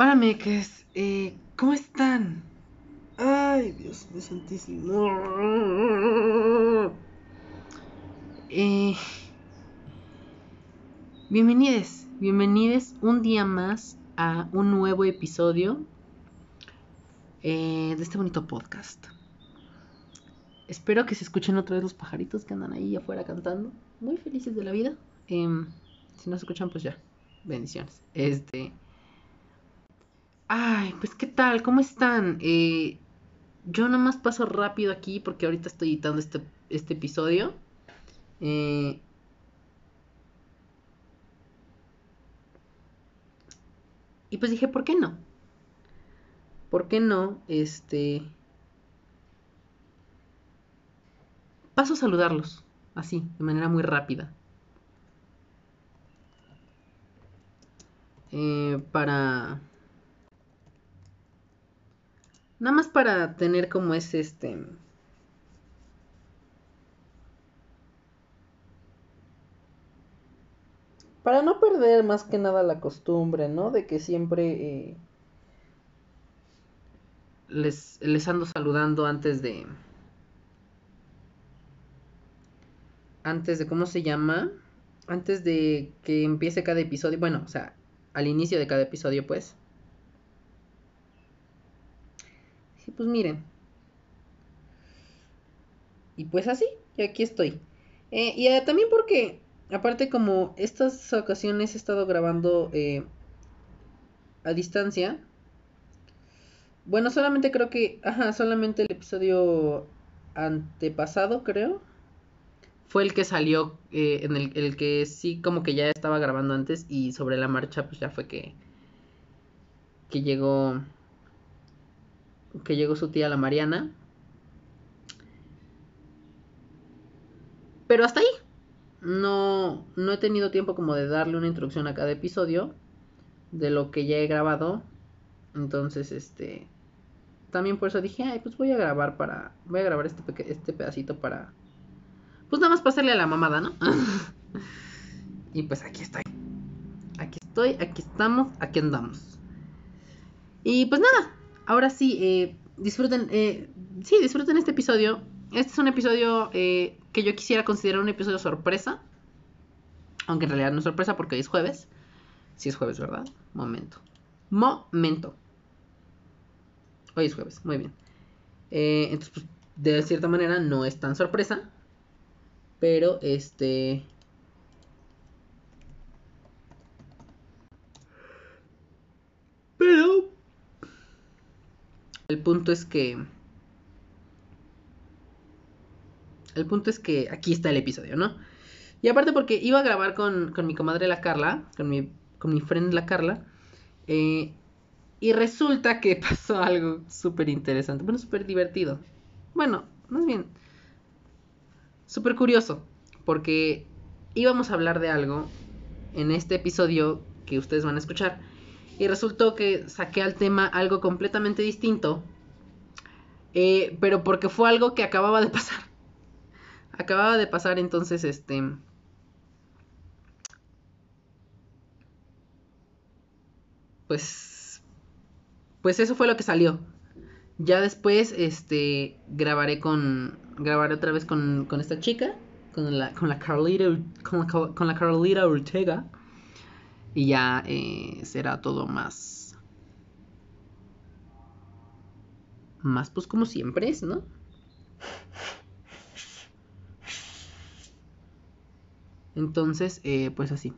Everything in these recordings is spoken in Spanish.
Hola, meques. Eh, ¿Cómo están? Ay, Dios mío santísimo. Eh, bienvenidos, bienvenidos un día más a un nuevo episodio eh, de este bonito podcast. Espero que se escuchen otra vez los pajaritos que andan ahí afuera cantando. Muy felices de la vida. Em, si no se escuchan, pues ya. Bendiciones. Este. Ay, pues qué tal, ¿cómo están? Eh, yo nomás paso rápido aquí porque ahorita estoy editando este, este episodio. Eh, y pues dije, ¿por qué no? ¿Por qué no? Este... Paso a saludarlos, así, de manera muy rápida. Eh, para Nada más para tener como es este... Para no perder más que nada la costumbre, ¿no? De que siempre eh, les, les ando saludando antes de... Antes de, ¿cómo se llama? Antes de que empiece cada episodio. Bueno, o sea, al inicio de cada episodio, pues. Pues miren. Y pues así, y aquí estoy. Eh, y eh, también porque, aparte como estas ocasiones he estado grabando eh, a distancia. Bueno, solamente creo que, ajá, solamente el episodio antepasado, creo. Fue el que salió, en el, el que sí como que ya estaba grabando antes y sobre la marcha pues ya fue que, que llegó que llegó su tía la Mariana. Pero hasta ahí. No, no he tenido tiempo como de darle una introducción a cada episodio de lo que ya he grabado. Entonces, este... También por eso dije, ay, pues voy a grabar para... Voy a grabar este, este pedacito para... Pues nada más pasarle a la mamada, ¿no? y pues aquí estoy. Aquí estoy, aquí estamos, aquí andamos. Y pues nada, ahora sí, eh, disfruten, eh, sí, disfruten este episodio. Este es un episodio eh, que yo quisiera considerar un episodio sorpresa. Aunque en realidad no es sorpresa porque hoy es jueves. Sí es jueves, ¿verdad? Momento. Momento. Hoy es jueves, muy bien. entonces, pues, de cierta manera no es tan sorpresa. Pero, este... el punto es que... El punto es que aquí está el episodio, ¿no? Y aparte porque iba a grabar con, mi comadre la Carla, con mi, con mi friend la Carla, eh, y resulta que pasó algo súper interesante, bueno, súper divertido. Bueno, más bien, súper curioso, porque íbamos a hablar de algo en este episodio que ustedes van a escuchar. Y resultó que saqué al tema algo completamente distinto. Eh, pero porque fue algo que acababa de pasar. Acababa de pasar entonces este... Pues... Pues eso fue lo que salió. Ya después, este, grabaré con, grabaré otra vez con, con esta chica, con la, con la Carlita, con la, con la Carlita Ortega. Y ya eh, será todo más... Más pues como siempre es, ¿no? Entonces, eh, pues así.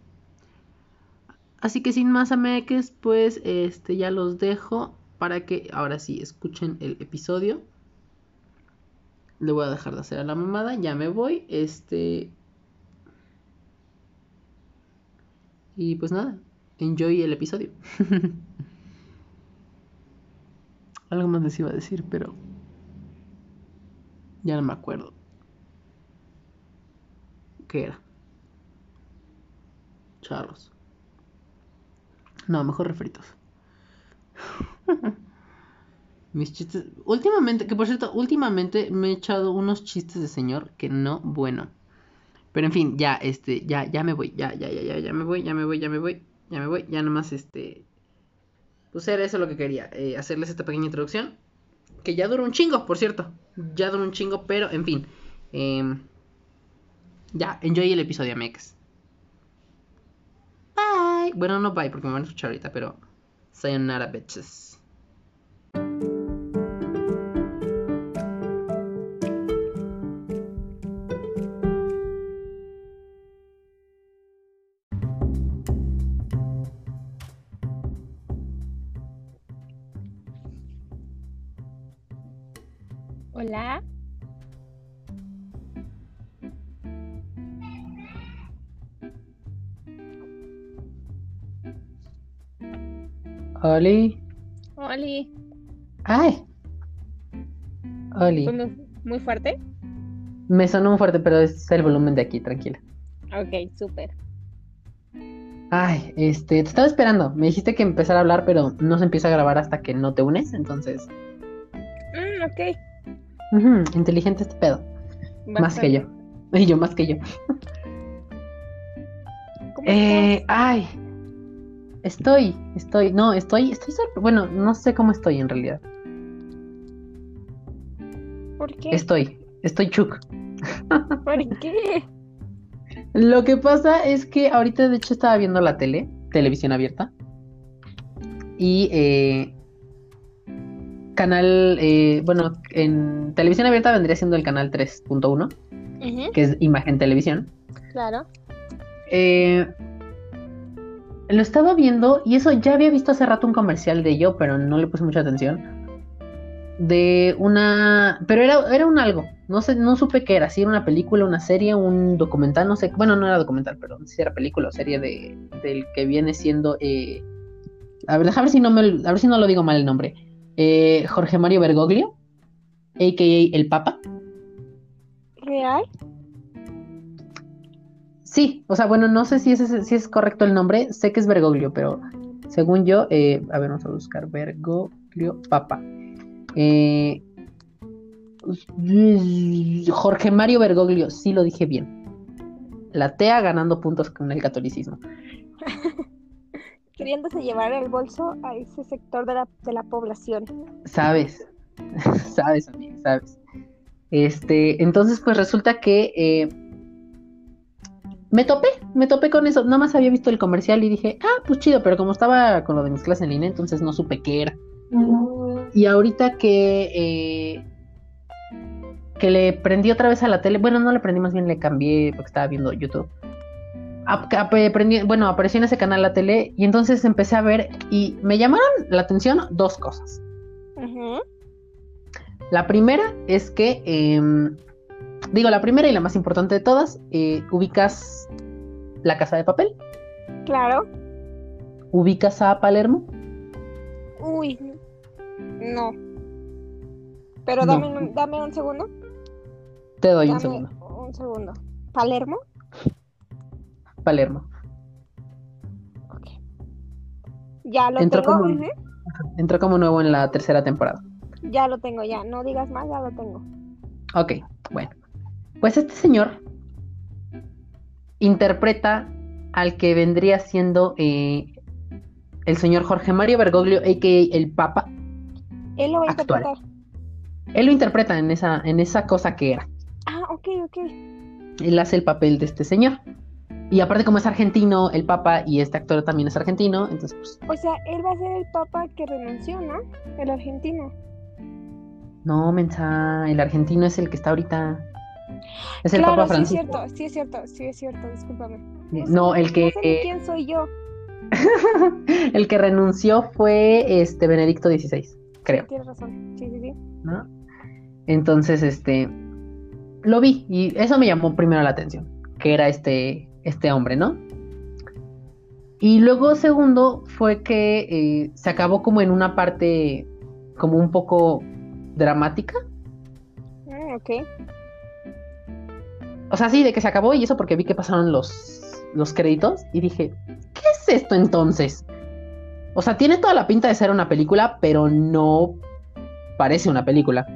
Así que sin más ameques, pues este ya los dejo para que ahora sí escuchen el episodio. Le voy a dejar de hacer a la mamada, ya me voy. Este Y pues nada, enjoy el episodio. Algo más les iba a decir, pero ya no me acuerdo. ¿Qué era? Charros. No, mejor refritos. Mis chistes. Últimamente, que por cierto, últimamente me he echado unos chistes de señor que no, bueno. Pero en fin, ya, este, ya, ya me voy, ya, ya, ya, ya, ya me voy, ya me voy, ya me voy, ya me voy, ya nomás, este... pues era eso lo que quería, eh, hacerles esta pequeña introducción. Que ya duró un chingo, por cierto. Ya duró un chingo, pero en fin. Em, ya, enjoy el episodio, Mex. Bye. Bueno, no bye porque me van a escuchar ahorita, pero sayonara, bitches. Muy, fuerte? Me sonó muy fuerte, pero es el volumen de aquí, tranquila. Ok, súper. Ay, este, te estaba esperando. Me dijiste que empezara a hablar, pero no se empieza a grabar hasta que no te unes, entonces. Mm, ok. inteligente este pedo. Más que yo. Y yo más que yo. ¿Cómo Eh, ay. Estoy, estoy, no, estoy, estoy Bueno, no sé cómo estoy en realidad. ¿Por qué? Estoy, estoy chuk. ¿Por qué? Lo que pasa es que ahorita de hecho estaba viendo la tele, televisión abierta. Y eh, canal, eh, bueno, en televisión abierta vendría siendo el canal 3.1, Ujú, que es imagen televisión. claro. Eh, lo estaba viendo y eso ya había visto hace rato un comercial de ello, pero no le puse mucha atención. De una. Pero era, era un algo. No sé, no supe qué era. Si era una película, una serie, un documental, no sé. Bueno, no era documental, pero si era película o serie de, del que viene siendo. eh, A ver, ver si no me, a ver si no lo digo mal el nombre. Eh, Jorge Mario Bergoglio, a.k.a. El Papa. ¿Real? Sí, o sea, bueno, no sé si es, si es correcto el nombre, sé que es Bergoglio, pero según yo, eh, a ver, vamos a buscar Bergoglio Papa. Eh, Jorge Mario Bergoglio, sí lo dije bien. La TEA ganando puntos con el catolicismo. Queriéndose llevar el bolso a ese sector de la, de la población. Sabes, sabes, amigo, sabes. Este, entonces, pues resulta que eh, me topé, me topé con eso. Nada más había visto el comercial y dije, ah, pues chido, pero como estaba con lo de mis clases en línea, entonces no supe qué era. Y ahorita que eh, que le prendí otra vez a la tele, bueno, no le prendí, más bien le cambié porque estaba viendo YouTube. Ap- prendí- bueno, apareció en ese canal la tele y entonces empecé a ver y me llamaron la atención dos cosas. La primera es que, em, digo, la primera y la más importante de todas, eh, ubicas la casa de papel, Claro. ubicas a Palermo. Uy, no. Pero No. dame, un, dame un segundo. Te doy un segundo. un segundo. ¿Palermo? Palermo. Ok. Ya lo Entró tengo. como- Entró como nuevo en la tercera temporada. Ya lo tengo, ya. No digas más, ya lo tengo. Ok, bueno. Pues este señor interpreta al que vendría siendo eh, el señor Jorge Mario Bergoglio, a.k.a. el Papa. Él lo va a Actual. interpretar. Él lo interpreta en esa, en esa cosa que era. Ah, ok, ok. Él hace el papel de este señor. Y aparte como es argentino, el Papa y este actor también es argentino, entonces pues O sea, él va a ser el papa que renunció, ¿no? El argentino. no, mensa, el argentino es el que está ahorita. Es el claro, Papa sí es Francisco. cierto, sí es cierto, sí es cierto, discúlpame. No, el que No sé ni quién soy yo. el que renunció fue este Benedicto XVI, creo. Tienes razón. Sí, sí, sí. ¿no? Entonces, este, lo vi y eso me llamó primero la atención, que era este, este hombre, ¿no? Y luego, segundo, fue que eh, se acabó como en una parte como un poco dramática. Mm, ok. O sea, sí, de que se acabó y eso porque vi que pasaron los, los créditos y dije, ¿qué es esto entonces? O sea, tiene toda la pinta de ser una película, pero no parece una película.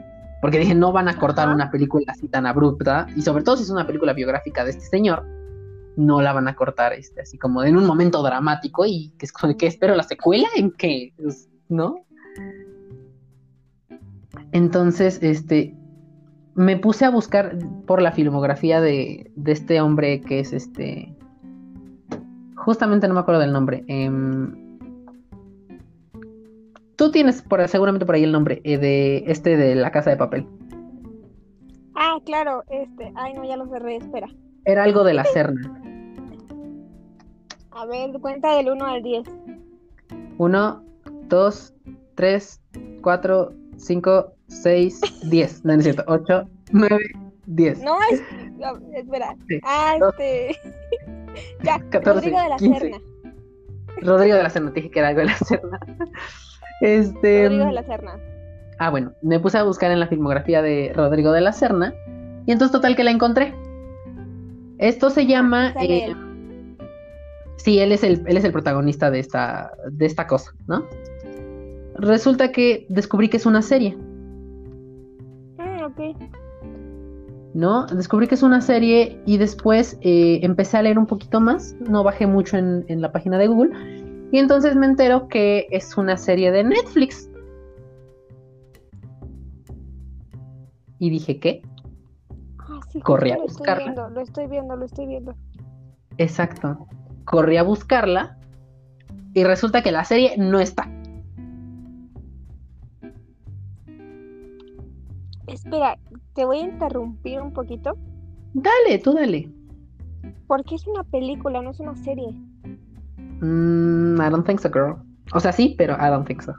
Porque dije, no van a cortar Ajá. una película así tan abrupta. Y sobre todo si es una película biográfica de este señor. no la van a cortar este, así como en un momento dramático y que es como que espero la secuela en que, pues, ¿no? Entonces, este, me puse a buscar por la filmografía de, de este hombre que es este, justamente no me acuerdo del nombre. Em, tú tienes por, seguramente por ahí el nombre eh, de este de la casa de papel. Ah, claro, este, ay no, ya lo cerré, espera. Era algo de la Serna. A ver, cuenta del 1 al 10. 1, 2, 3, 4, 5, 6, 10. No, no es cierto. 8, 9, 10. No, es... no, espera. Sí. Ah, este... ya, 14, Rodrigo de la 15. Serna. Rodrigo de la Serna, te dije que era algo de la Serna. Este. Rodrigo de la Serna. Ah, bueno, me puse a buscar en la filmografía de Rodrigo de la Serna. Y entonces, total, que la encontré. Esto se llama. Sale eh, él. sí, él es, el, él es el protagonista de esta, de esta cosa, ¿no? Resulta que descubrí que es una serie, Mm, ok. ¿no? Descubrí que es una serie y después eh, empecé a leer un poquito más. No bajé mucho en, en la página de Google. Y entonces me entero que es una serie de Netflix. Y dije, ¿qué? Ah, sí, Corrí a lo estoy buscarla. viendo, lo estoy viendo, lo estoy viendo. Exacto. Corrí a buscarla y resulta que la serie no está. Espera, te voy a interrumpir un poquito. Dale, tú dale. Porque es una película, no es una serie. Mm, I don't think so, girl. O sea, sí, pero I don't think so.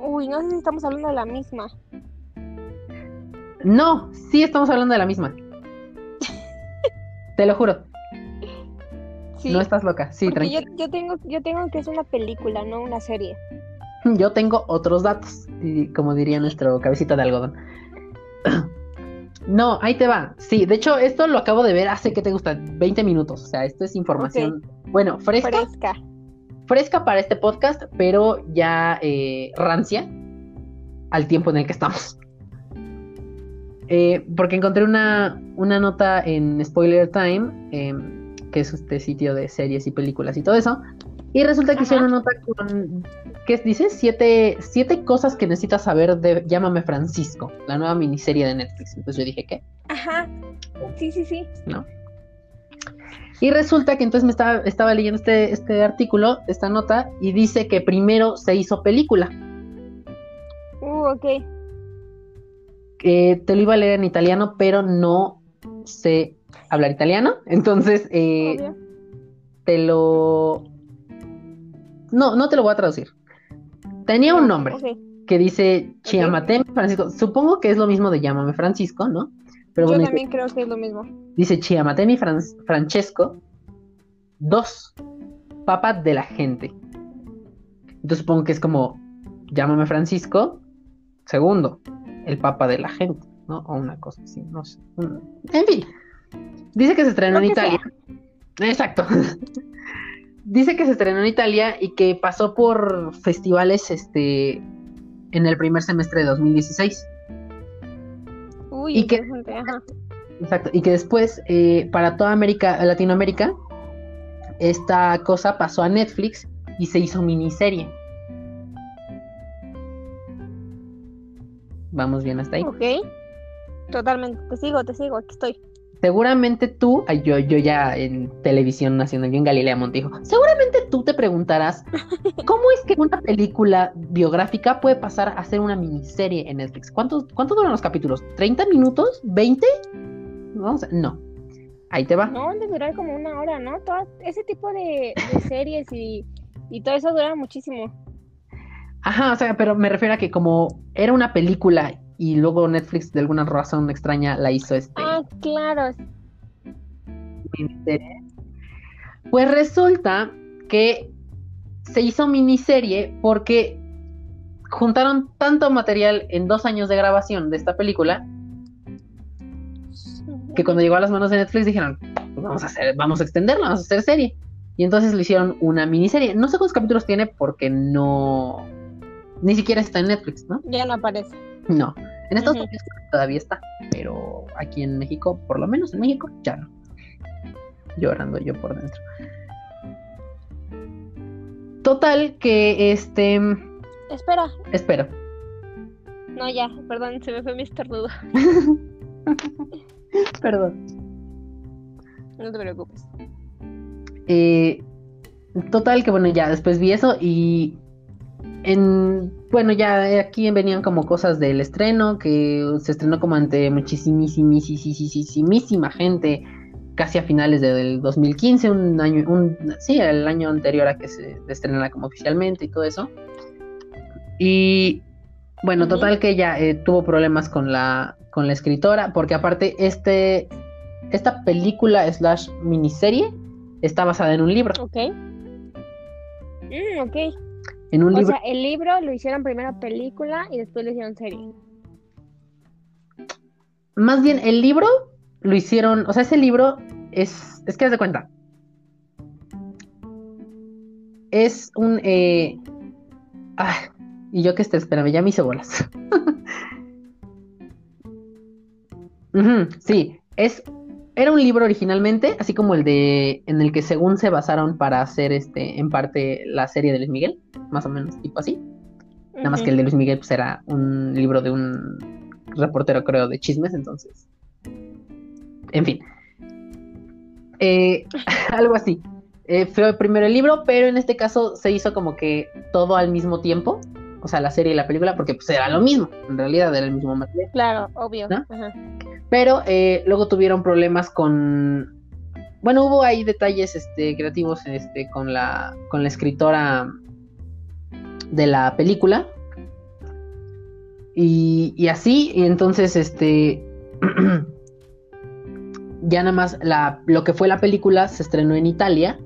Uy, no sé si estamos hablando de la misma. No, sí estamos hablando de la misma. Te lo juro. Sí, No estás loca. Sí, yo, tranquila. yo tengo, yo tengo que es una película, no una serie. Yo... tengo otros datos, como diría nuestro cabecita de algodón. No, ahí te va. Sí, de hecho, esto lo acabo de ver hace que te gusta 20 minutos. O sea, esto es información, bueno, fresca. Fresca. fresca para este podcast, pero ya eh, rancia al tiempo en el que estamos. Eh, porque encontré una, una nota en Spoiler Time, em, que es este sitio de series y películas y todo eso, y resulta que Ajá. hicieron una nota con, ¿qué dice? Siete, siete cosas que necesitas saber de Llámame Francisco, la nueva miniserie de Netflix. Entonces yo dije, ¿qué? Ajá. Sí, sí, sí. ¿no? Y resulta que entonces me estaba, estaba leyendo este, este artículo, esta nota, y dice que primero se hizo película. Uh, ok. Eh, te lo iba a leer en italiano, pero no sé hablar italiano. Entonces, eh, te lo... No, no te lo voy a traducir. Tenía un nombre que dice Chiamatemi Francisco. Supongo que es lo mismo de Llámame Francisco, ¿no? Pero Yo bueno, también creo que es lo mismo. Dice Chiamatemi Fran- Francesco, dos, papa de la gente. Entonces supongo que es como, llámame Francisco, segundo, el papa de la gente, ¿no? O una cosa así, no sé. Mm, En fin, dice que se estrenó en Italia. Exacto. dice que se estrenó en Italia y que pasó por festivales este, en el primer semestre de 2016. Uy, ¿Y ajá. Exacto, y que después eh, para toda América, Latinoamérica, esta cosa pasó a Netflix y se hizo miniserie. Vamos bien hasta ahí. Ok. Totalmente. Te sigo, te sigo. Aquí estoy. Seguramente tú, yo, yo ya en televisión nacional, yo en Galilea Montijo, seguramente tú te preguntarás, ¿cómo es que una película biográfica puede pasar a ser una miniserie en Netflix? ¿Cuántos, ¿Cuánto duran los capítulos? ¿30 minutos? ¿20? Vamos a- no. Ahí te va. No, han de durar como una hora, ¿no? Todo ese tipo de, de series y, y todo eso dura muchísimo. Ajá, o sea, pero me refiero a que como era una película y luego Netflix de alguna razón extraña la hizo este Ah, claro. miniserie. Pues resulta que se hizo miniserie porque juntaron tanto material en dos años de grabación de esta película que cuando llegó a las manos de Netflix dijeron, "Pues vamos a hacer, vamos a extenderla, vamos a hacer serie. Y entonces le hicieron una miniserie. No sé cuántos capítulos tiene porque no, ni siquiera está en Netflix, ¿no? Ya no aparece. No. En Estados Unidos todavía está, pero aquí en México, por lo menos en México, ya no. Llorando yo por dentro. Total que este... Espera. Espera. No, ya, perdón, se me fue mi estornudo. perdón. No te preocupes. Eh, total que bueno, ya después vi eso y en bueno, ya aquí venían como cosas del estreno, que se estrenó como ante muchísimísima gente, casi a finales del 2015, un año, un, sí, el año anterior a que se estrenara como oficialmente y todo eso. Y bueno, total que ya eh, tuvo problemas con la, con la escritora, porque aparte este, esta película slash miniserie está basada en un libro. Ok. Mm, ok. En un o libro. sea, el libro lo hicieron primero película y después lo hicieron serie. Más bien, el libro lo hicieron, o sea, ese libro es, es que haz de cuenta. Es un, eh... ah, y yo que esté, espérame, ya me hice bolas. Sí, es era un libro originalmente, así como el de en el que según se basaron para hacer este en parte la serie de Luis Miguel, más o menos tipo así. Nada más que el de Luis Miguel pues era un libro de un reportero creo de chismes, entonces. En fin. Eh, algo así. Eh, fue primero el libro, pero en este caso se hizo como que todo al mismo tiempo. O sea, la serie y la película, porque pues era lo mismo. En realidad era el mismo material. Claro, obvio. ¿No? Ajá. Pero eh, luego tuvieron problemas con. Bueno, hubo ahí detalles este, creativos este, con, la, con la escritora de la película. Y, y así, y entonces, este. ya nada más la, lo que fue la película se estrenó en Italia.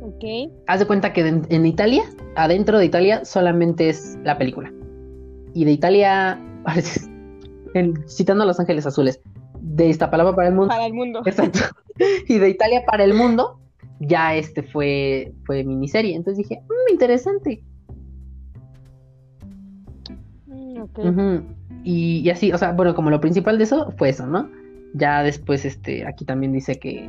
Ok. Haz de cuenta que en, en Italia, adentro de Italia, solamente es la película. Y de Italia, en- citando a Los Ángeles Azules, de Iztapalapa para el mundo. Para el mundo. Exacto. Y de Italia para el mundo, ya este fue, fue miniserie. Entonces dije, "Mm, interesante. Mm, y, y así, o sea, bueno, como lo principal de eso fue eso, ¿no? Ya después, este, aquí también dice que,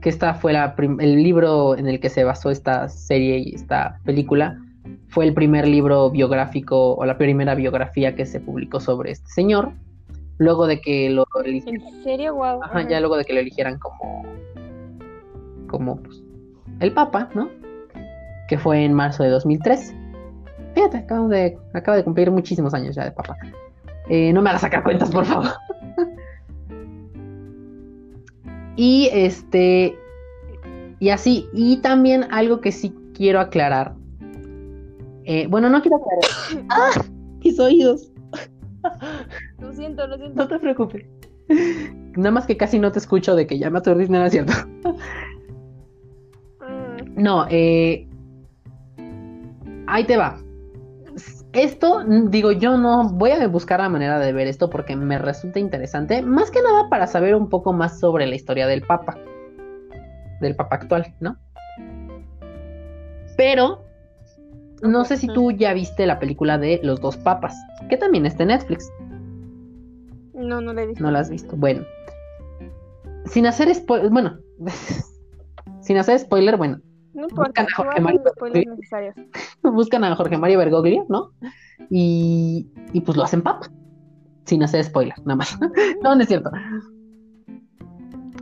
que esta fue la el libro en el que se basó esta serie y esta película. Fue el primer libro biográfico o la primera biografía que se publicó sobre este señor. Luego de que lo eligieron, ¿En serio? Wow. ajá, ya luego de que lo eligieran como, como pues, el Papa, ¿no? Que fue en marzo de 2003. Fíjate, acabo de, acaba de cumplir muchísimos años ya de Papa. Eh, no me hagas sacar cuentas, por favor. y este. Y así. Y también algo que sí quiero aclarar. Eh, bueno, no quiero aclarar. ¡Ah! Mis oídos. Lo siento, lo siento. No te preocupes. Nada más que casi no te escucho de que ya me aturdiste, no era cierto. Mm, No, eh. Ahí te va. Esto, digo, yo no voy a buscar la manera de ver esto porque me resulta interesante. Más que nada para saber un poco más sobre la historia del Papa. Del Papa actual, ¿no? Pero. No sé si tú ya viste la película de Los dos Papas, que también está en Netflix. No, no le he visto. No la has visto. Bueno. Sin hacer spoiler. Bueno. sin hacer spoiler, bueno. No importa. Buscan a Jorge Mario necesarios. Buscan a Jorge Mario Bergoglio, ¿no? Y, y pues lo hacen papa. Sin hacer spoiler, nada más. no, no es cierto.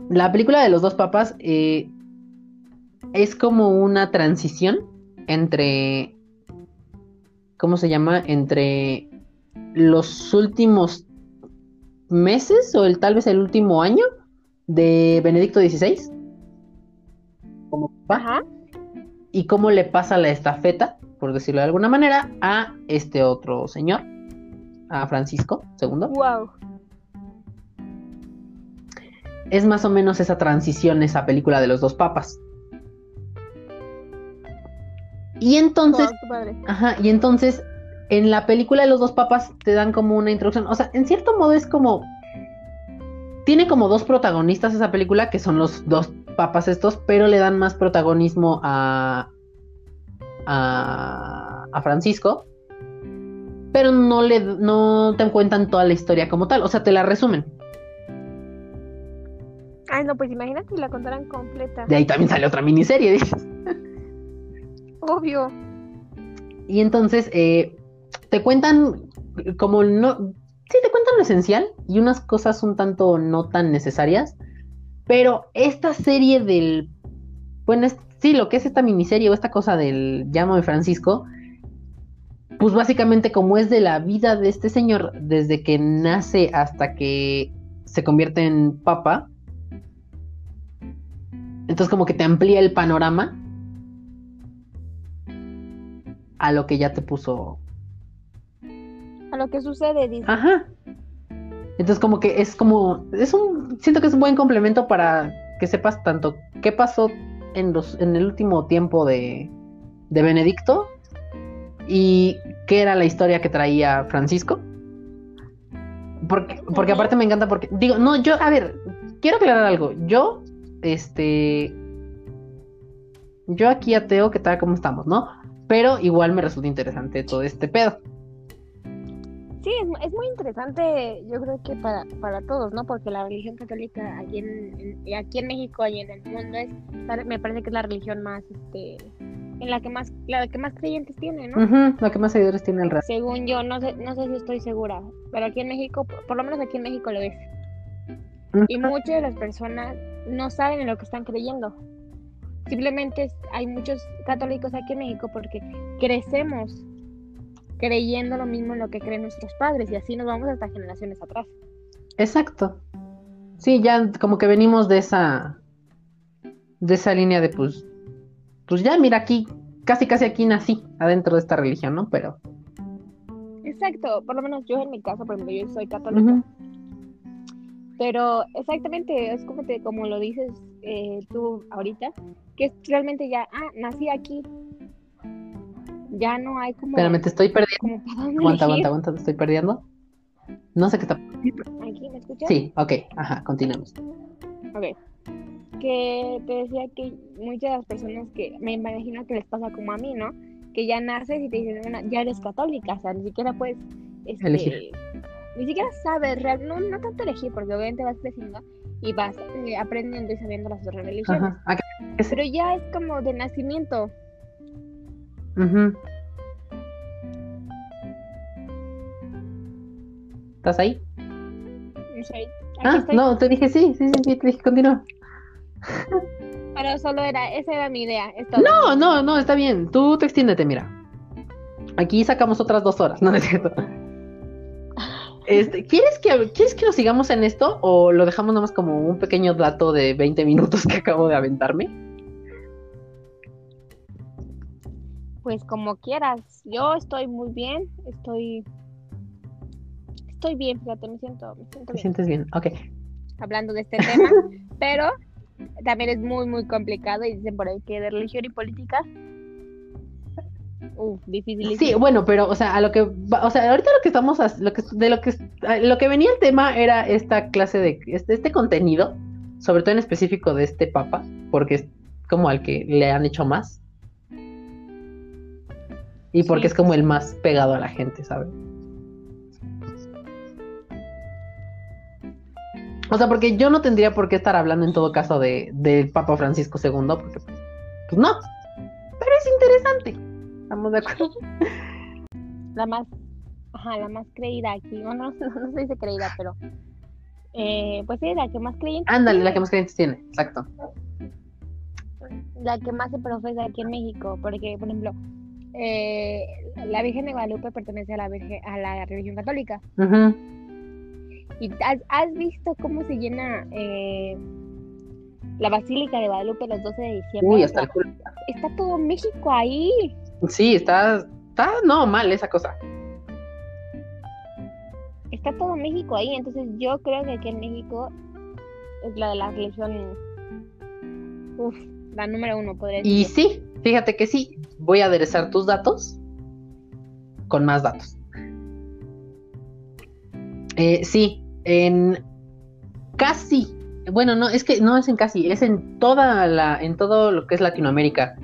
La película de los dos papas eh, es como una transición entre. ¿Cómo se llama? Entre los últimos meses o el, tal vez el último año de Benedicto XVI. Como papa Ajá. y cómo le pasa la estafeta, por decirlo de alguna manera, a este otro señor, a Francisco II. Wow. Es más o menos esa transición, esa película de los dos papas. Y entonces, padre. ajá, y entonces en la película de los dos papas te dan como una introducción, o sea, en cierto modo es como tiene como dos protagonistas esa película que son los dos papas estos, pero le dan más protagonismo a a, a Francisco pero no le no te cuentan toda la historia como tal, o sea, te la resumen. Ay, no, pues imagínate si la contaran completa. De ahí también sale otra miniserie, dices. Obvio. Y entonces eh, te cuentan como no, sí te cuentan lo esencial y unas cosas un tanto no tan necesarias, pero esta serie del, bueno, sí, lo que es esta miniserie o esta cosa del llamo de Francisco, pues básicamente como es de la vida de este señor desde que nace hasta que se convierte en papa, entonces como que te amplía el panorama a lo que ya te puso a lo que sucede, dice. Ajá. Entonces como que es como, es un, siento que es un buen complemento para que sepas tanto qué pasó en los, en el último tiempo de, de Benedicto y qué era la historia que traía Francisco. Porque, porque aparte me encanta porque, digo, no, yo, a ver, quiero aclarar algo. Yo, este, yo aquí ateo que tal como estamos, ¿no? Pero igual me resulta interesante todo este pedo. Sí, es, muy interesante, yo creo que para, para todos, ¿no? Porque la religión católica aquí en, aquí en México y en el mundo es, me parece que es la religión más, este, en la que más, la que más creyentes tiene, ¿no? la que más seguidores tiene el resto. Según yo, no sé, no sé si estoy segura, pero aquí en México, por, lo menos aquí en México lo es. Y muchas de las personas no saben en lo que están creyendo. Simplemente hay muchos católicos aquí en México porque crecemos creyendo lo mismo en lo que creen nuestros padres y así nos vamos hasta generaciones atrás. Exacto. Sí, ya como que venimos de esa de esa línea de pues pues ya mira aquí casi casi aquí nací adentro de esta religión, ¿no? Pero Exacto, por lo menos yo en mi caso, por ejemplo, yo soy católica. Pero exactamente, es como te, como lo dices eh, tú ahorita, que es realmente ya, ah, nací aquí, ya no hay como. Espérame, te estoy perdiendo. Aguanta, aguanta, aguanta, te estoy perdiendo. No sé qué está. ¿Aquí me escuchas? Sí, ok, ajá, continuamos. Ok. Que te decía que muchas de las personas que me imagino que les pasa como a mí, ¿no? Que ya naces y te dicen, bueno, ya eres católica, o sea, ni siquiera puedes. Este, elegir. Ni siquiera sabes, no, no tanto elegir, porque obviamente vas creciendo y vas eh, aprendiendo y sabiendo las otras religiones. Ajá. Pero ya es como de nacimiento. ¿Estás ahí? ah, no, te dije sí, sí, sí, sí, te dije continúa. Pero solo era, esa era mi idea. No, no, no, está bien. Tú te extiéndete, mira. Aquí sacamos otras dos horas, no es cierto. Este, ¿quieres, que, ¿Quieres que nos sigamos en esto o lo dejamos nomás como un pequeño dato de 20 minutos que acabo de aventarme? Pues como quieras. Yo estoy muy bien. Estoy. Estoy bien, fíjate, me siento, me siento ¿Te sientes bien? Ok. Hablando de este tema. pero también es muy, muy complicado. Y dicen por ahí que de religión y política. Uf, difícil. Sí, bueno, pero, o sea, a lo que, o sea, ahorita lo que estamos, lo que, de lo que, lo que venía el tema era esta clase de, este, este contenido, sobre todo en específico de este papa, porque es como al que le han hecho más. Y porque es como el más pegado a la gente, ¿sabes? O sea, porque yo no tendría por qué estar hablando en todo caso de, del Papa Francisco II, porque pues no. Pero es interesante. ¿Estamos de acuerdo? La más, ajá, la más creída aquí. No, no, no, se dice creída, pero eh, pues sí, la que más creyentes Ándale, la que más creyentes tiene, exacto. La que más se profesa aquí en México, porque, por ejemplo, eh, la Virgen de Guadalupe pertenece a la, a la religión católica. ¿Y has, visto cómo se llena eh, la Basílica de Guadalupe el 12 de diciembre? Uy, hasta Está todo México ahí. Sí, está, está no mal esa cosa. Está todo México ahí, entonces yo creo que aquí en México es la de la religión, uf, la número uno, podría decir. Y sí, fíjate que sí, voy a aderezar tus datos con más datos. Eh, sí, en casi, bueno, no, es que no es en casi, es en toda la, en todo lo que es Latinoamérica.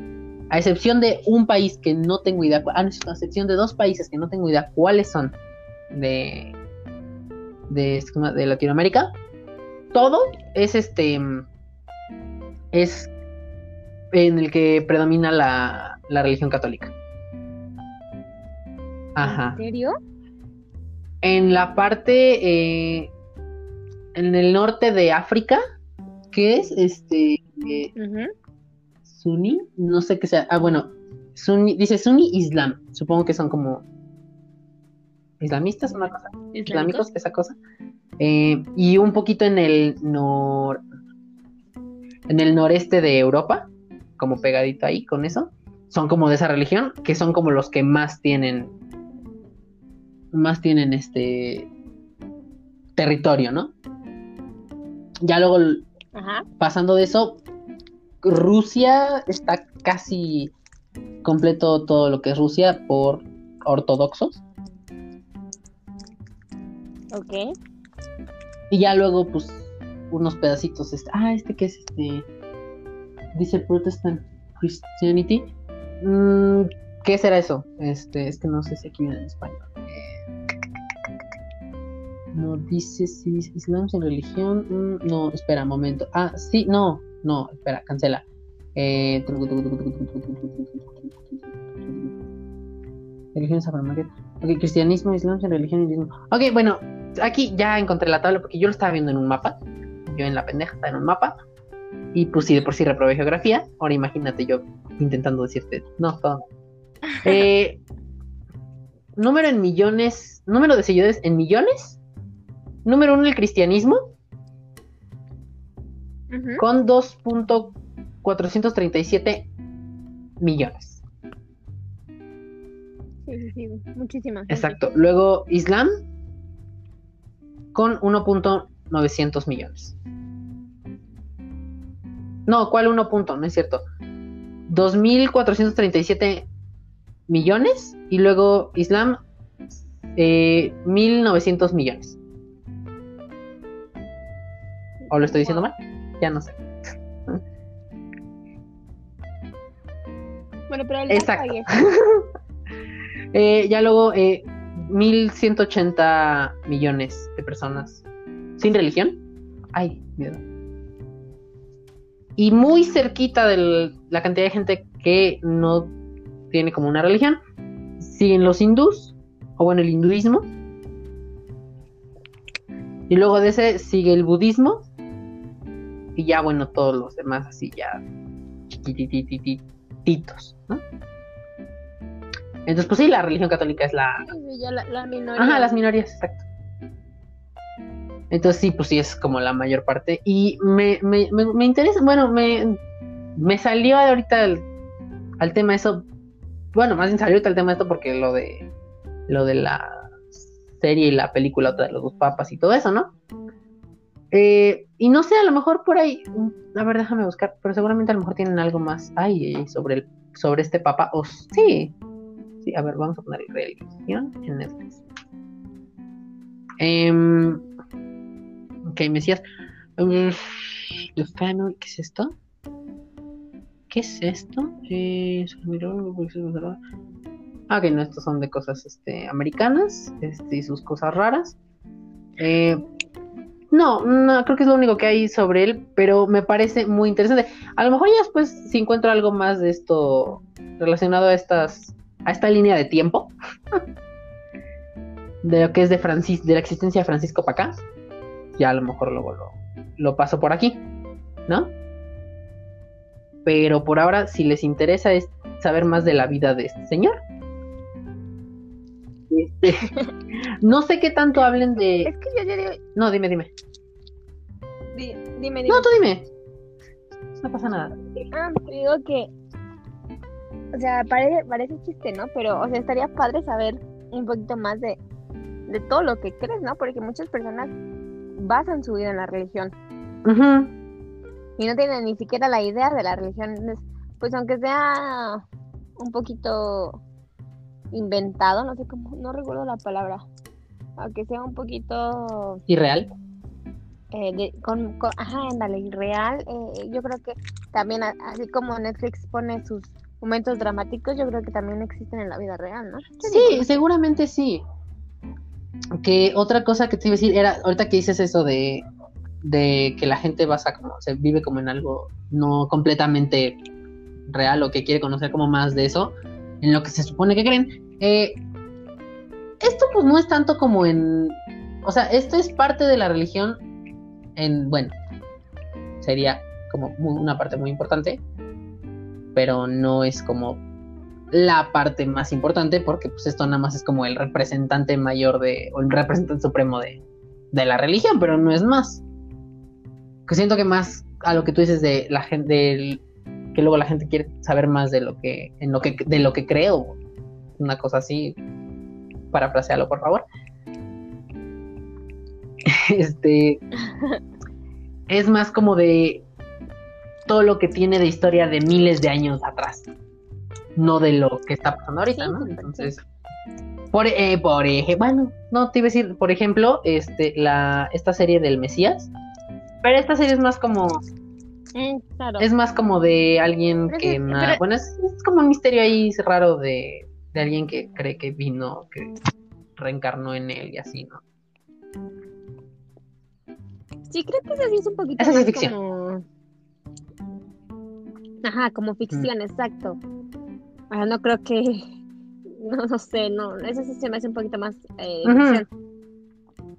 a excepción de un país que no tengo idea, a excepción de dos países que no tengo idea cuáles son de, de, de Latinoamérica, todo es este, es en el que predomina la, la religión católica. Ajá. ¿En serio? En la parte, eh, en el norte de África, que es este, eh, Sunni, no sé qué sea, ah, bueno, Sunni, dice Sunni Islam, supongo que son como islamistas, una cosa, islámicos, esa cosa, eh, y un poquito en el nor, en el noreste de Europa, como pegadito ahí con eso, son como de esa religión, que son como los que más tienen, más tienen este territorio, ¿no? Ya luego, pasando de eso, Rusia está casi completo todo lo que es Rusia por ortodoxos. Ok. Y ya luego, pues, unos pedacitos. Este, ah, este que es este. Dice Protestant Christianity. Mm, ¿Qué será eso? Este, es que no sé si aquí viene en español. No dice si Islam sin religión. Mm, no, espera, un momento. Ah, sí, no, no, espera, cancela. Eh, religión Ok, cristianismo, islam religión. Ok, bueno, aquí ya encontré la tabla porque yo lo estaba viendo en un mapa. Yo en la pendeja estaba en un mapa. Y pues sí, de por sí reprobé geografía. Ahora imagínate yo intentando decirte, no, todo. Eh, número en millones, número de seguidores en millones. Número uno, el cristianismo. Con 2.437 millones. Sí, sí, sí, muchísimas. Exacto. Luego, Islam con 1.900 millones. No, ¿cuál 1. No es cierto. 2.437 millones y luego Islam eh, 1.900 millones. ¿O lo estoy diciendo mal? Ya no sé. Bueno, pero el Exacto. eh, ya luego eh, 1180 millones de personas sin religión. Ay, miedo. Y muy cerquita de la cantidad de gente que no tiene como una religión, siguen los hindús, o bueno, el hinduismo. Y luego de ese sigue el budismo. Y ya, bueno, todos los demás así ya chiquitititos, ¿no? Entonces, pues sí, la religión católica es la... la, minoría. Ajá, las minorías, exacto. Entonces sí, pues sí, es como la mayor parte. Y me, me, me, interesa, bueno, me, me salió ahorita al tema eso. Bueno, más bien salió ahorita el tema esto porque lo de lo de la serie y la película otra de los dos papas y todo eso, ¿no? Eh, y no sé, a lo mejor por ahí, a ver, déjame buscar, pero seguramente a lo mejor tienen algo más ahí sobre el, sobre este papa. O sí, Sí, a ver, vamos a poner religión en Netflix. Eh, ok, me decías. The ¿qué es esto? ¿Qué es esto? Eh, ah, ok, no, estos son de cosas este, americanas este, y sus cosas raras. Eh, no, creo que es lo único que hay sobre él, pero me parece muy interesante. A lo mejor ya después, si encuentro algo más de esto relacionado a estas a esta línea de tiempo de lo que es de Francis, de la existencia de Francisco para ya a lo mejor luego lo, lo paso por aquí, ¿no? Pero por ahora, si les interesa es saber más de la vida de este señor. Este, no sé qué tanto hablen de. Es que yo, digo... No, dime, dime. dime, dime. No, tú dime. No pasa nada. Ah, digo que o sea, parece, parece chiste, ¿no? Pero, o sea, estaría padre saber un poquito más de, de todo lo que crees, ¿no? Porque muchas personas basan su vida en la religión. Y no tienen ni siquiera la idea de la religión. Pues aunque sea un poquito inventado, no sé cómo, no recuerdo la palabra. Aunque sea un poquito... ¿Irreal? Eh, con, ajá, ándale, irreal. Eh, yo creo que también, así como Netflix pone sus momentos dramáticos, yo creo que también existen en la vida real, ¿no? Sí, seguramente sí. Que otra cosa que te iba a decir era, ahorita que dices eso de, de que la gente basa como, se vive como en algo no completamente real o que quiere conocer como más de eso, en lo que se supone que creen. Eh, esto pues no es tanto como en, o sea, esto es parte de la religión en, bueno, sería como una parte muy importante, pero no es como la parte más importante porque pues esto nada más es como el representante mayor de, o el representante supremo de, de la religión, pero no es más. Que siento que más a lo que tú dices de la gente, que luego la gente quiere saber más de lo que, en lo que, de lo que creo, una cosa así, parafrasealo por favor. Este es más como de todo lo que tiene de historia de miles de años atrás, no de lo que está pasando ahorita, ¿no? Entonces, por, eh, por ejemplo, bueno, no te iba a decir, por ejemplo, este, la, esta serie del Mesías, pero esta serie es más como, mm, es más como de alguien que, bueno, es, como un misterio ahí raro de, de alguien que cree que vino, que reencarnó en él y así, ¿no? Sí, creo que eso sí es un poquito más ficción. como... Ajá, como ficción, exacto. No creo que... No, no sé, no, eso sí se me hace un poquito más eh.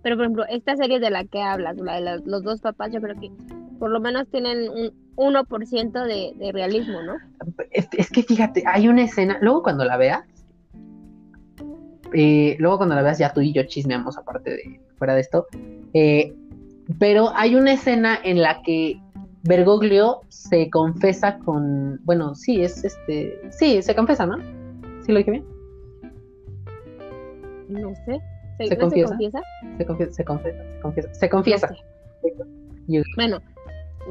Pero, por ejemplo, esta serie de la que hablas, la de los dos papás, yo creo que por lo menos tienen un 1% de, de realismo, ¿no? Es, es, que fíjate, hay una escena, luego cuando la veas, eh, luego cuando la veas ya tú y yo chismeamos aparte de fuera de esto, eh, pero hay una escena en la que Bergoglio se confesa con, bueno, sí, es este, sí, se confesa, ¿no? ¿Sí lo dije bien? No sé. ¿Se, confiesa? se confiesa? Se confiesa, se confiesa, se confiesa. Bueno,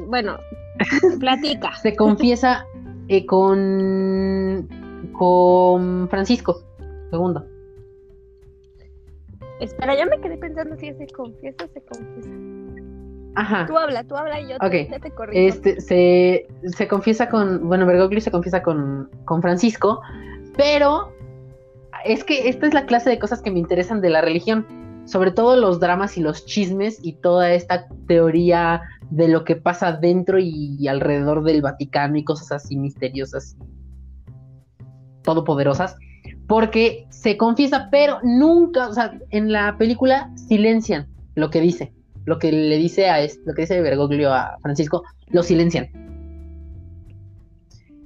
bueno, platica. se confiesa eh, con, con Francisco segundo. Espera, yo me quedé pensando si se confiesa o se confiesa. Ajá. Tú habla, tú habla y yo te, te Este, se, se confiesa con, bueno, Bergoglio se confiesa con, con Francisco, pero es que esta es la clase de cosas que me interesan de la religión, sobre todo los dramas y los chismes y toda esta teoría de lo que pasa dentro y, alrededor del Vaticano y cosas así misteriosas, todopoderosas, porque se confiesa, pero nunca, o sea, en la película silencian lo que dice lo que le dice a lo que dice Bergoglio a Francisco, lo silencian.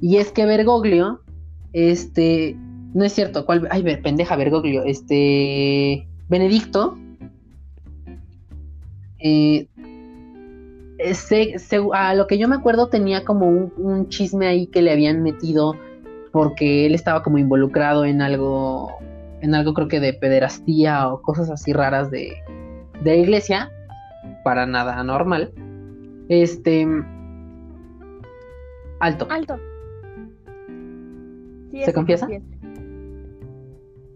Y es que Bergoglio, este, no es cierto, ¿cuál? Ay, pendeja Bergoglio, este, Benedicto, eh, a lo que yo me acuerdo tenía como un, un, chisme ahí que le habían metido porque él estaba como involucrado en algo, en algo creo que de pederastía o cosas así raras de, de la iglesia para nada anormal. Este. Alto. Alto. ¿Se confiesa?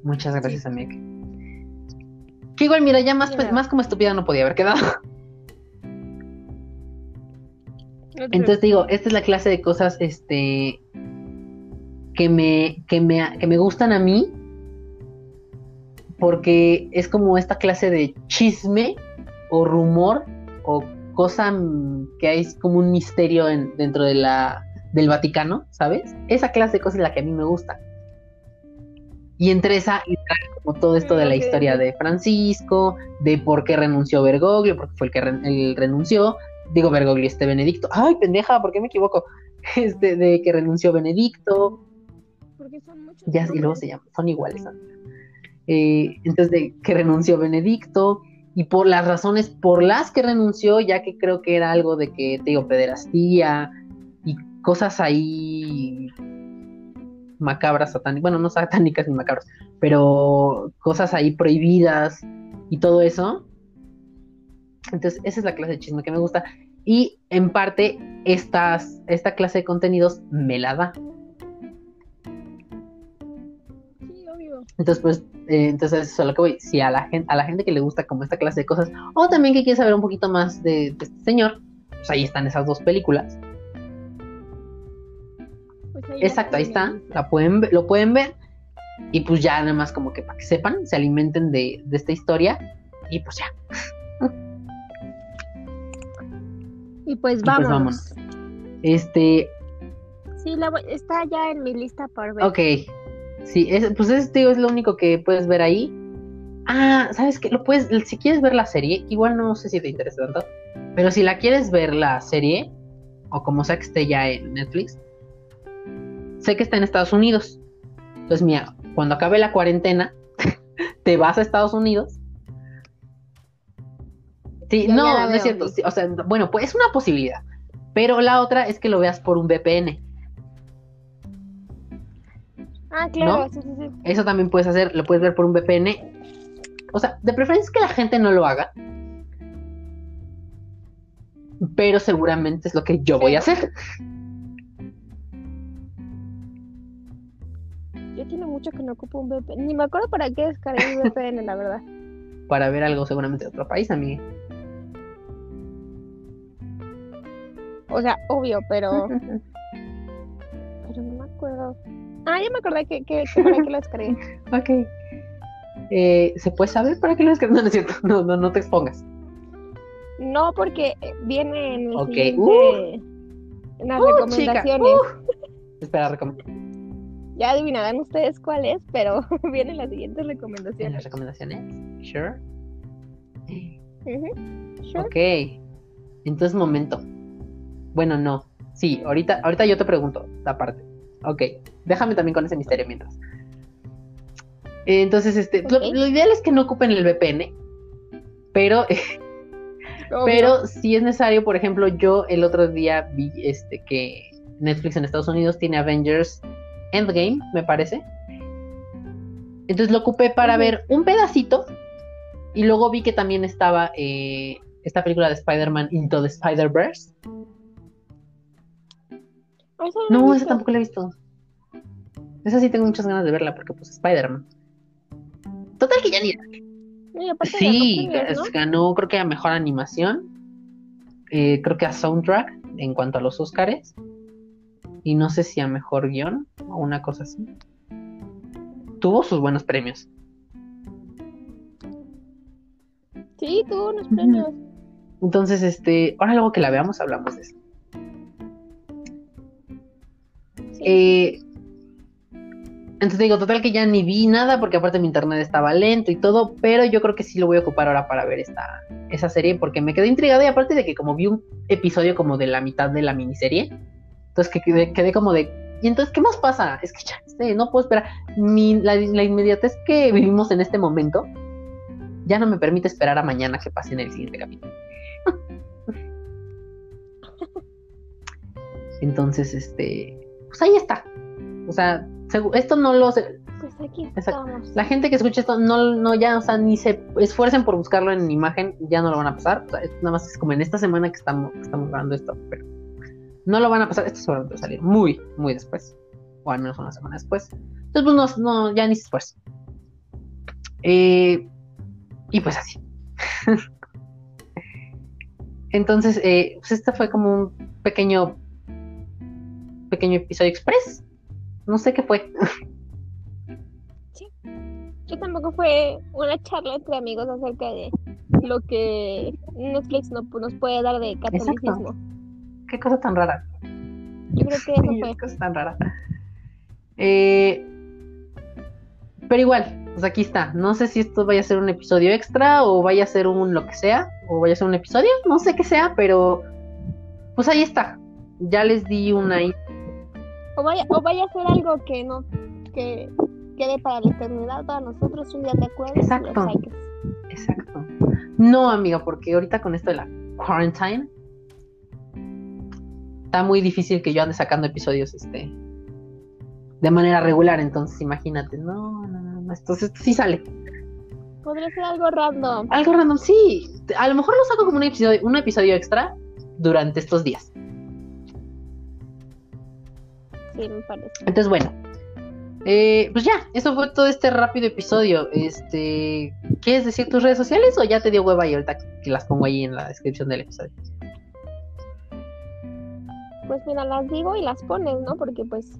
Muchas gracias, sí. Que igual, mira, ya más, más como estúpida no podía haber quedado. Entonces digo, esta es la clase de cosas este que me, que me, que me gustan a mí porque es como esta clase de chisme o rumor o cosa que hay como un misterio en, dentro de la, del Vaticano, ¿sabes? Esa clase de cosas es la que a mí me gusta. Y entre esa, como todo esto de la historia de Francisco, de por qué renunció Bergoglio, porque fue el que él renunció. Digo Bergoglio, este Benedicto. Ay, pendeja, ¿por qué me equivoco? Este, de que renunció Benedicto. Porque son muchos. Ya, y luego se llaman, son iguales. Eh, entonces, de que renunció Benedicto y por las razones por las que renunció, ya que creo que era algo de que, te digo, pederastía y cosas ahí macabras, satánicas, bueno, no satánicas ni macabras, pero cosas ahí prohibidas y todo eso. Entonces, esa es la clase de chisme que me gusta. Y en parte, estas, esta clase de contenidos me la da. Entonces, pues, eh, entonces eso es a lo que voy. Si a la gente, a la gente que le gusta como esta clase de cosas, o también que quiere saber un poquito más de, este señor, pues ahí están esas dos películas. Pues ahí Exacto, ahí está la pueden, lo pueden ver y pues ya nada más como que para que sepan, se alimenten de, de esta historia y pues ya. Y pues Y pues vamos. vámonos. Este, Sí, la voy- está ya en mi lista por ver. ok, sí, es, pues ese tío es lo único que puedes ver ahí. Ah, ¿sabes qué? Lo puedes, si quieres ver la serie, igual no sé si te interesa tanto, pero si la quieres ver la serie, o como sea que esté ya en Netflix, sé que está en Estados Unidos. Entonces, mira, cuando acabe la cuarentena, te vas a Estados Unidos. Sí, no, no es cierto. sí, o sea, bueno, pues es una posibilidad. Pero la otra es que lo veas por un VPN. Ah, claro, ¿No? sí, sí, sí. Eso también puedes hacer, lo puedes ver por un VPN. O sea, de preferencia es que la gente no lo haga. Pero seguramente es lo que yo voy a hacer. Yo tiene mucho que no ocupo un VPN. Ni me acuerdo para qué descargué un VPN, la verdad. Para ver algo seguramente de otro país, a mí. O sea, obvio, pero. Pero no me acuerdo. Ah, ya me acordé que, que, que para qué lo descargué. Ok. Eh, ¿Se puede saber para qué lo descargas? No, no es cierto. No, no, no te expongas. No, porque eh, viene en el Ok, uh. en las Uh, recomendaciones. Espera, recom- Ya adivinarán ustedes cuál es, pero vienen las siguientes en las recomendaciones. recomendaciones. Sure. Ujú, sure. Ok. Entonces, momento. Bueno, no. Sí, ahorita, ahorita yo te pregunto, aparte. Ok. Déjame también con ese misterio mientras. Entonces, este, lo- ideal es que no ocupen el VPN. Pero, pero si es necesario, por ejemplo, yo el otro día vi este que Netflix en Estados Unidos tiene Avengers Endgame, me parece. Entonces lo ocupé para ver un pedacito y luego vi que también estaba eh, esta película de Spider-Man Into the Spider-Verse. Esa no esa tampoco la he visto. Esa sí tengo muchas ganas de verla porque pues Spider-Man. Total que ya ni... Sí, ganó ¿no? ganó creo que a Mejor Animación. eh, creo que a Soundtrack en cuanto a los Oscars. Y no sé si a Mejor Guión o una cosa así. Tuvo sus buenos premios. Sí, tuvo unos premios. Entonces, este, ahora luego que la veamos hablamos de eso. Eh, entonces digo, total que ya ni vi nada porque aparte mi internet estaba lento y todo, pero yo creo que sí lo voy a ocupar ahora para ver esta esa serie porque me quedé intrigada y aparte de que como vi un episodio como de la mitad de la miniserie, entonces que quedé, como de, ¿y entonces qué más pasa? Es que ya no puedo esperar. La, la inmediatez que vivimos en este momento ya no me permite esperar a mañana que pase en el siguiente capítulo. Entonces, este, pues ahí está. O sea, esto no lo sé. Pues aquí Exacto. estamos. La gente que escucha esto no, no ya, o sea, ni se esfuercen por buscarlo en imagen, ya no lo van a pasar. O sea, esto nada más es como en esta semana que estamos, que estamos grabando esto, pero no lo van a pasar. Esto seguramente va a salir muy, muy después. O al menos una semana después. Entonces, pues no, no ya ni se esfuercen. Eh, y pues así. Entonces, eh, pues este fue como un pequeño, pequeño episodio express. No sé qué fue. Que tampoco fue una charla entre amigos acerca de lo que Netflix no, nos puede dar de catolicismo. Qué cosa tan rara. Yo creo que eso Sí, fue. qué cosa tan rara. Eh, pero igual, pues aquí está. No sé si esto vaya a ser un episodio extra o vaya a ser un lo que sea, o vaya a ser un episodio, no sé qué sea, pero pues ahí está. Ya les di una O vaya, o vaya a ser algo que no que quede para la eternidad para nosotros. Un día te acuerdas. Exacto. Exacto. No, amiga, porque ahorita con esto de la quarantine está muy difícil que yo ande sacando episodios este de manera regular, entonces imagínate, no, no, no, no, entonces sí sale. Podría ser algo random. Algo random, sí. A lo mejor lo saco como un episodio, un episodio extra durante estos días. Sí, me parece. Entonces, bueno. Eh, pues ya, eso fue todo este rápido episodio. Este, ¿quieres decir tus redes sociales o ya te dio hueva y ahorita que las pongo ahí en la descripción del episodio? Pues mira, las digo y las pones, ¿no? Porque pues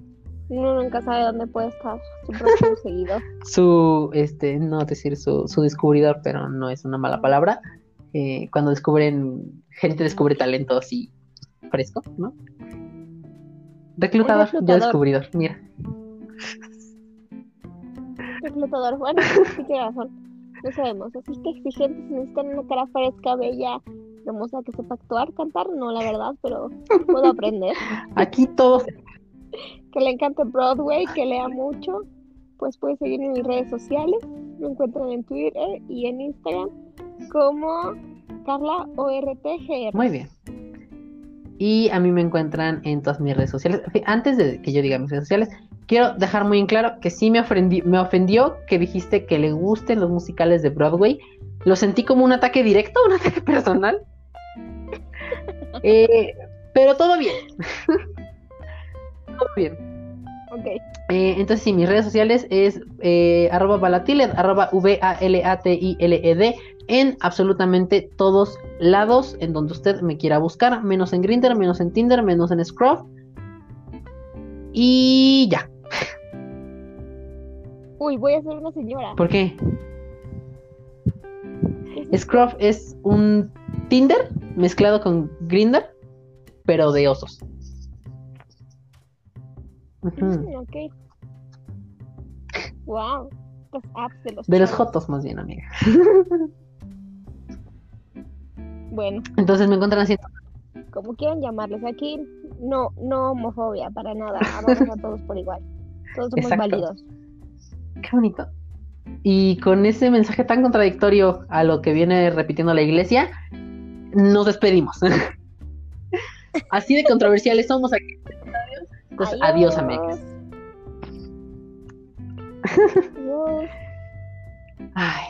uno nunca sabe dónde puede estar su próximo seguidor. Su, este, no decir su, su descubridor, pero no es una mala palabra. Eh, cuando descubren, gente descubre talento así fresco, ¿no? Reclutador, ya descubridor, mira. Reclutador, bueno, sí tiene razón. No sabemos, así que exigentes necesitan una cara fresca, bella, hermosa, que sepa actuar, cantar, no, la verdad, pero puedo aprender. Aquí todos. Que le encante Broadway, que lea mucho, pues puede seguirme en mis redes sociales. Me encuentran en Twitter y en Instagram como Carla ORTGR. Muy bien. Y a mí me encuentran en todas mis redes sociales. Antes de que yo diga mis redes sociales, quiero dejar muy en claro que sí me, ofendí, me ofendió que dijiste que le gusten los musicales de Broadway. Lo sentí como un ataque directo, un ataque personal. Eh, pero todo bien. todo bien. Eh, entonces, sí, mis redes sociales es eh, arroba valatiled, arroba V-A-L-A-T-I-L-E-D, en absolutamente todos lados en donde usted me quiera buscar, menos en Grindr, menos en Tinder, menos en Scruff. Y ya. Uy, voy a ser una señora. ¿Por qué? Scruff es un Tinder mezclado con Grindr, pero de osos. Ok. Wow. Los apps de los De los jotos, más bien, amiga. Bueno. Entonces me encuentran así. Como quieran llamarles. Aquí no, no homofobia, para nada. Amamos a todos por igual. Todos somos Exacto. válidos. Qué bonito. Y con ese mensaje tan contradictorio a lo que viene repitiendo la iglesia, nos despedimos. Así de controversiales somos aquí. Adiós, amigos. Adiós. Ay.